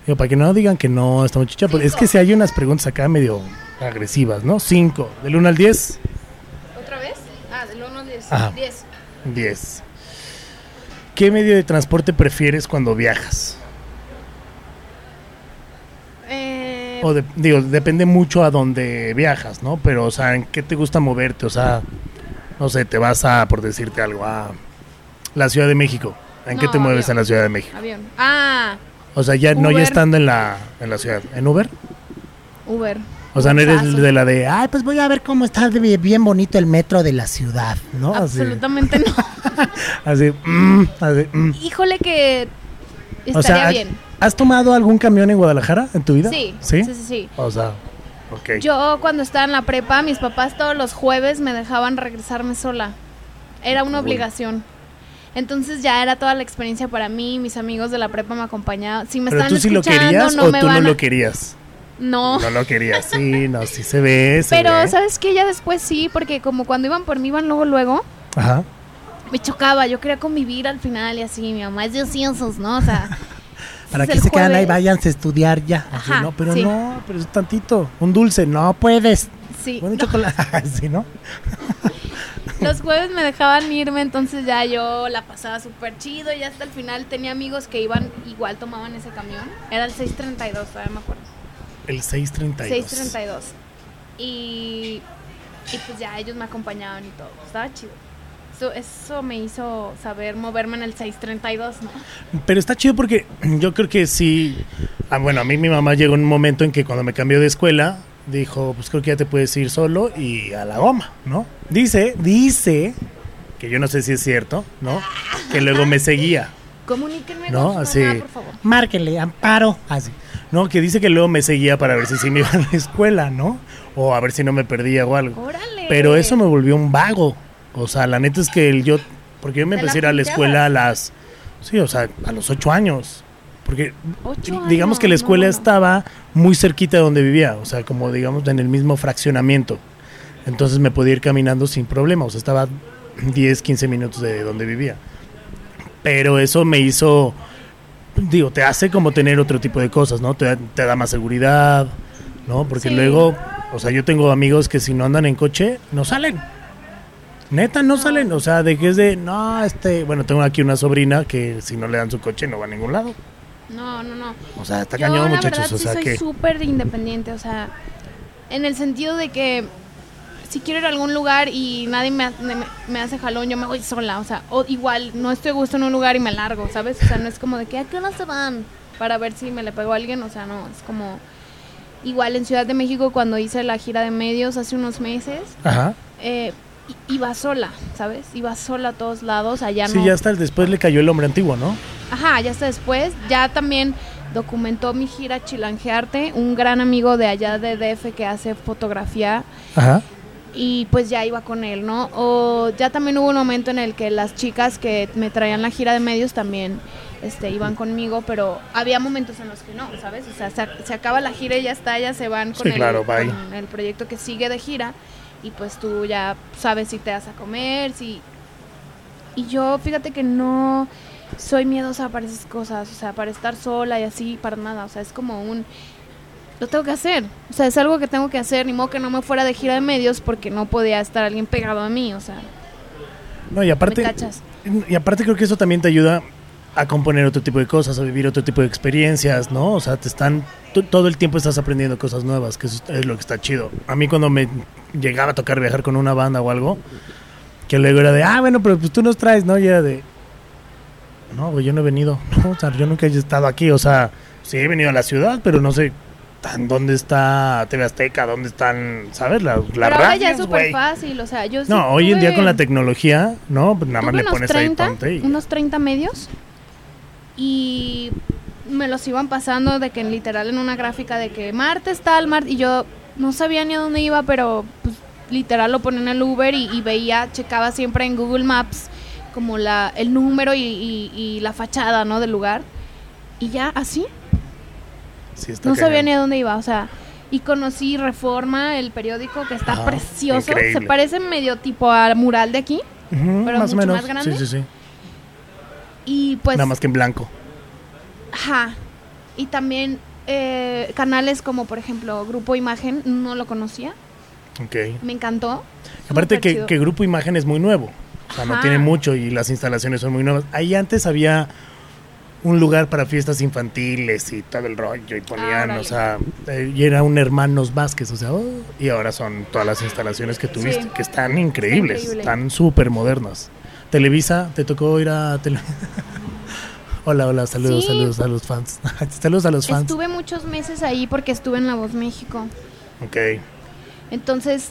Digo, para que no digan que no estamos chicha, porque es que si hay unas preguntas acá medio agresivas, ¿no? 5. Del 1 al 10, ¿Otra vez? Ah, del 1 al 10. Ajá. 10. 10. ¿Qué medio de transporte prefieres cuando viajas? Eh, O de- digo, depende mucho a dónde viajas, ¿no? Pero, o sea, ¿en qué te gusta moverte? O sea, no sé, te vas a, por decirte algo, a la Ciudad de México. ¿En qué te mueves en la Ciudad de México? avión. Ah, O sea, ya no ya estando en la, en la ciudad. ¿En Uber? Uber. O sea, no eres de la de, ay, pues voy a ver cómo está bien bonito el metro de la ciudad, ¿no? Así, Absolutamente no. así, mm, así, mm. Híjole que estaría O sea, bien. ¿has tomado algún camión en Guadalajara en tu vida? Sí, ¿Sí? sí, sí, sí. O sea, ok. Yo cuando estaba en la prepa, mis papás todos los jueves me dejaban regresarme sola. Era una obligación. Entonces ya era toda la experiencia para mí, mis amigos de la prepa me acompañaban. Si me ¿Pero están tú sí lo querías no o tú no a- lo querías? No. No lo querías, sí, no, sí se ve, se Pero, ve. ¿sabes qué? Ya después sí, porque como cuando iban por mí, iban luego, luego, Ajá. me chocaba. Yo quería convivir al final y así. Mi mamá es de ociosos, ¿no? O sea. ¿Para el se quedan ahí? jueves. Váyanse a estudiar ya. Así, Ajá, no, pero sí. no, pero es tantito. Un dulce, no puedes. Sí. Bueno, un no, chocolate, sí, ¿no? los jueves me dejaban irme, entonces ya yo la pasaba súper chido. Y hasta el final tenía amigos que iban, igual tomaban ese camión. Era el 632, todavía me acuerdo. El 632. 632. Y, y pues ya ellos me acompañaban y todo. Estaba chido. Eso, eso me hizo saber moverme en el 632, ¿no? Pero está chido porque yo creo que sí. Ah, bueno, a mí mi mamá llegó un momento en que cuando me cambió de escuela, dijo, pues creo que ya te puedes ir solo y a la goma, ¿no? Dice, dice, que yo no sé si es cierto, ¿no? Que luego me seguía. Comuníquenme ¿No? con su Así. mamá, por favor. Márquenle, amparo. Así. No, que dice que luego me seguía para ver si sí me iba a la escuela, ¿no? O a ver si no me perdía o algo. Órale. Pero eso me volvió un vago. O sea, la neta es que el yo. Porque yo me ¿Te empecé a ir a la escuela a las. Sí, o sea, a los ocho años. Porque Ocho digamos que la escuela no, no. estaba muy cerquita de donde vivía. O sea, como digamos en el mismo fraccionamiento. Entonces me podía ir caminando sin problema. O sea, estaba 10, 15 minutos de donde vivía. Pero eso me hizo. Digo, te hace como tener otro tipo de cosas, ¿no? Te, da- te da más seguridad, ¿no? Porque Sí. luego, o sea, yo tengo amigos que si no andan en coche, no salen. Neta, no salen. O sea, de que es de, no, este. Bueno, tengo aquí una sobrina que si no le dan su coche no va a ningún lado. No, no, no. O sea, está Yo, cañón, la muchachos. verdad, o sí sea, soy que. súper independiente, o sea, en el sentido de que si quiero ir a algún lugar y nadie me, me, me hace jalón, yo me voy sola, o sea, o igual no estoy a gusto en un lugar y me largo, ¿sabes? O sea, no es como de que a qué hora se van para ver si me le pegó a alguien, o sea, no, es como igual en Ciudad de México cuando hice la gira de medios hace unos meses, Ajá. eh, iba sola, ¿sabes? Iba sola a todos lados, allá Sí, no. ya hasta el- después le cayó el hombre antiguo, ¿no? Ajá, ya hasta después. Ya también documentó mi gira Chilangearte, un gran amigo de allá de DF que hace fotografía Ajá. Y pues ya iba con él, ¿no? O ya también hubo un momento en el que las chicas que me traían la gira de medios también este, iban conmigo, pero había momentos en los que no, ¿sabes? O sea, se, se acaba la gira y ya está, ya se van con, Sí, el, claro, bye. con el proyecto que sigue de gira y pues tú ya sabes si te vas a comer, si... Y yo, fíjate que no soy miedosa para esas cosas, o sea, para estar sola y así, para nada, o sea, es como un... Lo tengo que hacer, o sea, es algo que tengo que hacer, ni modo que no me fuera de gira de medios porque no podía estar alguien pegado a mí, o sea, No, y aparte, y aparte creo que eso también te ayuda a componer otro tipo de cosas, a vivir otro tipo de experiencias, ¿no? O sea, te están todo el tiempo estás aprendiendo cosas nuevas, que eso es lo que está chido. A mí cuando me llegaba a tocar viajar con una banda o algo, que luego era de, ah, bueno, pero pues tú nos traes, ¿no? Y era de, no, güey, yo no he venido, no, o sea, yo nunca he estado aquí, o sea, sí he venido a la ciudad, pero no sé tan dónde está TV Azteca, dónde están, ¿sabes? La, la Pero ahora ya es súper fácil, o sea, yo sí No, hoy en día con la tecnología, ¿no? Pues nada más le pones 30, ahí ponte y... unos 30 medios y me los iban pasando de que literal en una gráfica de que martes tal, martes, y yo no sabía ni a dónde iba, pero pues literal lo ponía en el Uber y, y veía, checaba siempre en Google Maps como la, el número y, y- y la fachada, ¿no? Del lugar. Y ya así, Sí, está no sabía ni a dónde iba, o sea, y conocí Reforma, el periódico que está Ajá, precioso, increíble. se parece medio tipo al mural de aquí. Pero más o mucho menos. más grande. Sí, sí, sí. Y pues Nada más que en blanco. Ajá. Y también eh, canales como por ejemplo Grupo Imagen, no lo conocía, Ok. me encantó. Aparte que, que Grupo Imagen es muy nuevo. O sea, no tiene mucho y las instalaciones son muy nuevas. Ahí antes había un lugar para fiestas infantiles y todo el rollo y ponían, o sea, eh, y era un Hermanos Vázquez, o sea, oh, y ahora son todas las instalaciones que tuviste, Sí. que están increíbles, increíble. están súper modernas. Televisa, ¿te tocó ir a tele? hola, hola, saludos, Sí. saludos a los fans. saludos a los fans. Estuve muchos meses ahí porque estuve en La Voz México. Ok. Entonces,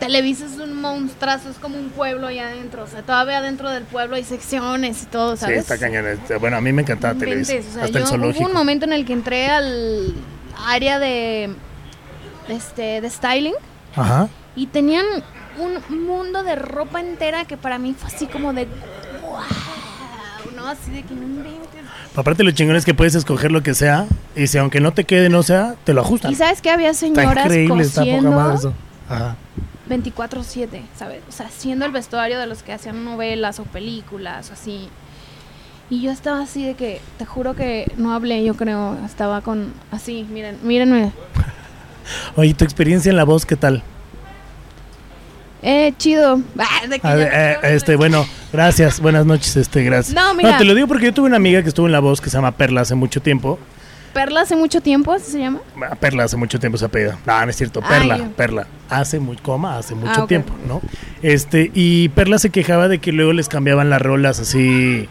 Televisa es un monstruazo, es como un pueblo ahí adentro. O sea, todavía dentro del pueblo hay secciones y todo, Sí, ¿sabes? está cañón. Bueno, a mí me encantaba Televisa. o sea, hasta el yo- zoológico. Hubo un momento en el que entré al área de, este, de styling Ajá. y tenían un mundo de ropa entera que para mí fue así como de wow, no, así de que no inventes. Aparte lo chingón es que puedes escoger lo que sea y si aunque no te quede no sea, te lo ajustan. Y sabes que había Está señoras increíble, está poca cosiendo madre eso. Ajá. 24/7, ¿sabes? O sea, haciendo el vestuario de los que hacían novelas o películas o así. Y yo estaba así de que, te juro que no hablé, yo creo, estaba con así, miren, mírenme. Oye, tu experiencia en la voz, ¿qué tal? Eh, chido. Ah, de que ver, eh, este, bueno, gracias, buenas noches, este, gracias. No, mira. te lo digo porque yo tuve una amiga que estuvo en la voz que se llama Perla hace mucho tiempo. Perla hace mucho tiempo, ¿así se llama? Ah, Perla hace mucho tiempo se apellida. No, no es cierto, Perla, Perla. Hace muy, coma, hace mucho ok. tiempo, ¿no? Este, y Perla se quejaba de que luego les cambiaban las rolas así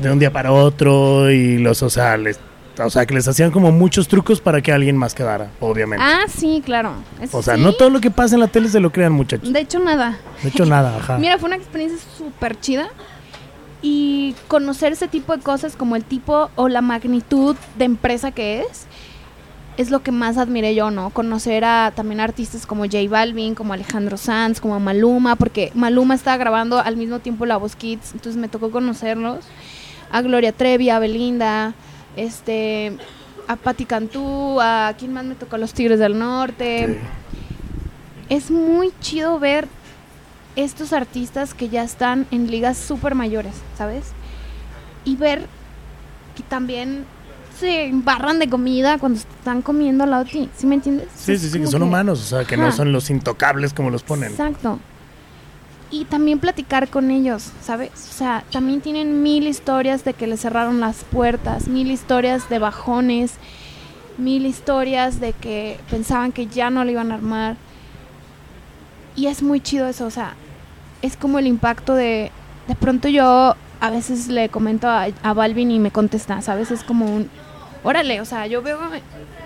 de un día para otro y los, o sea, les, o sea, que les hacían como muchos trucos para que alguien más quedara, obviamente. Ah, sí, claro. Eso o sea, sí. no todo lo que pasa en la tele se lo crean, muchachos. De hecho, nada. De hecho, nada, ajá. Mira, fue una experiencia súper chida. Y conocer ese tipo de cosas, como el tipo o la magnitud de empresa que es, es lo que más admiré yo, ¿no? Conocer a también artistas como J Balvin, como Alejandro Sanz, como Maluma, porque Maluma estaba grabando al mismo tiempo La Voz Kids, entonces me tocó conocerlos. A Gloria Trevi, a Belinda, este, a Patti Cantú, a quién más me tocó, a Los Tigres del Norte Sí. es muy chido ver estos artistas que ya están en ligas súper mayores, ¿sabes? Y ver que también se embarran de comida cuando están comiendo al lado de ti, ¿sí me entiendes? Sí, sí, sí, que son humanos, o sea, que no son los intocables como los ponen. Exacto. Y también platicar con ellos, ¿sabes? O sea, también tienen mil historias de que les cerraron las puertas, mil historias de bajones, mil historias de que pensaban que ya no lo iban a armar. Y es muy chido eso, o sea, es como el impacto de... De pronto yo a veces le comento a, a Balvin y me contesta, ¿sabes? Es como un... Órale, o sea, yo veo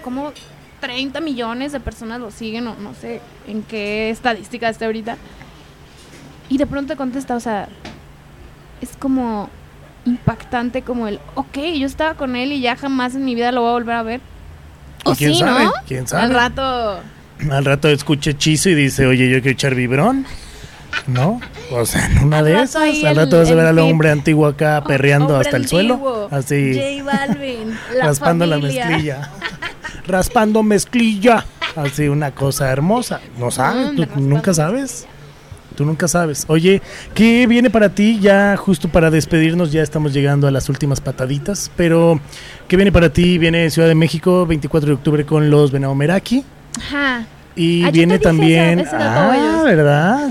como 30 millones de personas lo siguen, o no sé en qué estadística esté ahorita. Y de pronto contesta, o sea, es como impactante como el, ok, yo estaba con él y ya jamás en mi vida lo voy a volver a ver. ¿Y O quién sí, sabe? ¿no? ¿Quién sabe? Al rato. Al rato escucha hechizo y dice, oye, yo quiero echar vibrón. ¿No? O sea, en una de esas, al el- rato vas a ver al hombre antiguo acá perreando Hombre hasta el antiguo, suelo. Así, J Balvin, la raspando la mezclilla. raspando mezclilla. Así, una cosa hermosa. No sabes, Mm, tú raspando. nunca sabes. Tú nunca sabes. Oye, ¿qué viene para ti? Ya justo para despedirnos, ya estamos llegando a las últimas pataditas, pero ¿qué viene para ti? Viene Ciudad de México, 24 de octubre con los Venado Meraki. Ajá. Y Ah, viene también... esa- ah, ellos. ¿verdad?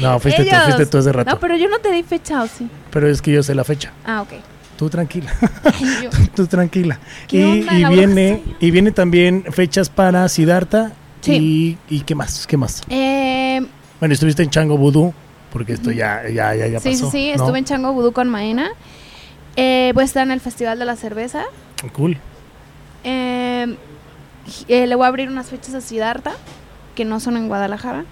No, fuiste tú, fuiste tú hace rato. No, pero yo no te di fecha, ¿o sí? Pero es que yo sé la fecha. Ah, ok. Tú tranquila. Ay, yo- Tú tranquila. ¿Qué Y, onda? y viene y viene también fechas para Siddhartha Sí. y, y qué más, qué más. Eh, Bueno, estuviste en Chango Voodoo porque esto ya ya ya ya sí, pasó. sí, sí, ¿no? estuve en Chango Vudú con Maena. Eh, voy a estar en el Festival de la Cerveza. Cool. Eh, eh, le voy a abrir unas fechas a Siddhartha, que no son en Guadalajara.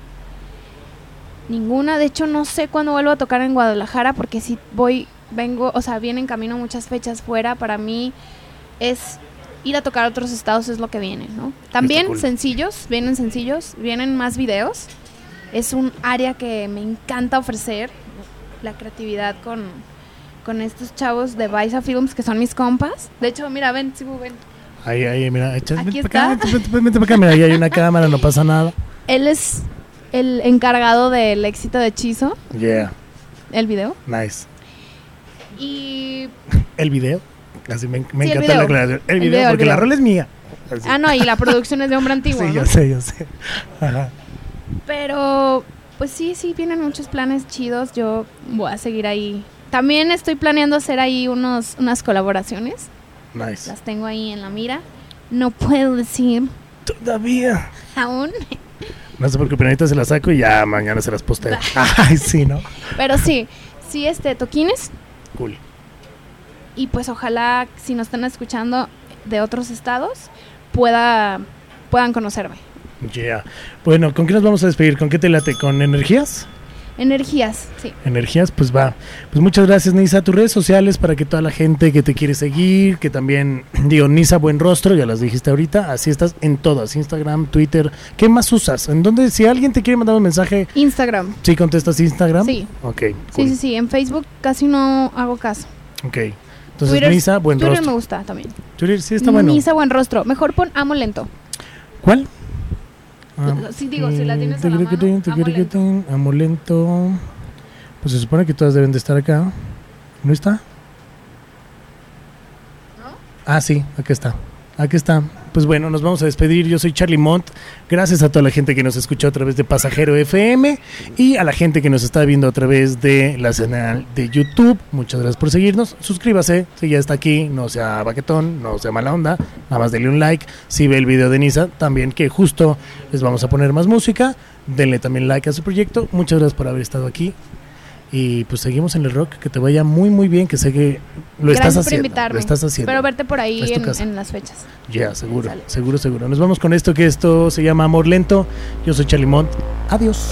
Ninguna, de hecho no sé cuándo vuelvo a tocar en Guadalajara porque si voy, vengo, o sea, vienen en camino muchas fechas fuera, para mí es ir a tocar a otros estados es lo que viene, ¿no? También cool. sencillos, vienen sencillos, vienen más videos. Es un área que me encanta ofrecer, la creatividad con, con estos chavos de Baisa Films que son mis compas. De hecho, mira, ven, Sibu, ven. Ahí ahí mira, echa- Aquí vente para acá, vente, para acá, mira, ahí hay una cámara, no pasa nada. Él es el encargado del éxito de Hechizo, Yeah, el video. nice. Y. El video. Así me, me Sí, el encanta la aclaración. El El video, video, el porque la video. rola es mía. Así. Ah, no, y la producción es de hombre antiguo. sí, ¿no? yo sé, yo sé. Ajá. Pero, pues sí, sí, vienen muchos planes chidos. Yo voy a seguir ahí. También estoy planeando hacer ahí unos, unas colaboraciones. Nice. Las tengo ahí en la mira. No puedo decir Todavía. aún. No sé por qué, pero ahorita se las saco y ya mañana se las posteo. Ay, sí, ¿no? Pero sí, sí, este, toquines. Cool. Y pues ojalá, si nos están escuchando de otros estados, pueda, puedan conocerme. Yeah. Bueno, ¿con qué nos vamos a despedir? ¿Con qué te late? ¿Con energías? Energías, sí. Energías, pues va. Pues muchas gracias, Nisa. Tus redes sociales para que toda la gente que te quiere seguir, que también, digo, Nisa Buen Rostro, ya las dijiste ahorita, así estás en todas, Instagram, Twitter. ¿Qué más usas? ¿En dónde, si alguien te quiere mandar un mensaje, Instagram. sí contestas Instagram? Sí. Ok, Sí, cool. sí, sí. En Facebook casi no hago caso. Ok. Entonces, Twitter, Nisa Buen Twitter Rostro. me gusta también. Twitter sí está bueno. Nisa buen rostro. Mejor pon amo lento. ¿Cuál? Ah, Sí, digo, si la tienes a la mano, amo tiquiriquitín, amo lento. Pues se supone que todas deben de estar acá. ¿No está? Ah, sí, aquí está. Aquí está. Pues bueno, nos vamos a despedir. Yo soy Charlie Mont. Gracias a toda la gente que nos escuchó a través de Pasajero FM y a la gente que nos está viendo a través de la señal de YouTube. Muchas gracias por seguirnos. Suscríbase si ya está aquí. No sea baquetón, no sea mala onda. Nada más denle un like. Si ve el video de Nisa, también que justo les vamos a poner más música. Denle también like a su proyecto. Muchas gracias por haber estado aquí. Y pues seguimos en el rock. Que te vaya muy, muy bien. Que sé que lo Gracias estás por haciendo. invitarme. Lo estás haciendo. Espero verte por ahí en, las fechas. Ya, seguro, Sale. seguro, seguro. Nos vamos con esto que esto se llama Amor Lento. Yo soy Charlie Mont. Adiós.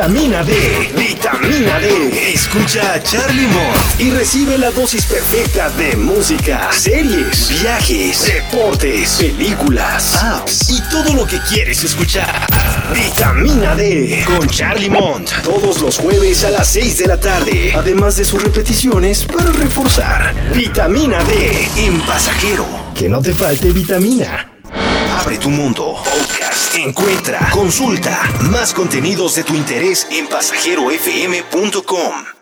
Vitamina D, vitamina D. Escucha a Charlie Mont y recibe la dosis perfecta de música, series, viajes, deportes, películas, apps y todo lo que quieres escuchar. Vitamina D con Charlie Mont todos los jueves a las 6 de la tarde, además de sus repeticiones para reforzar. Vitamina D en pasajero. Que no te falte vitamina. Abre tu mundo. Encuentra, consulta más contenidos de tu interés en pasajerofm.com.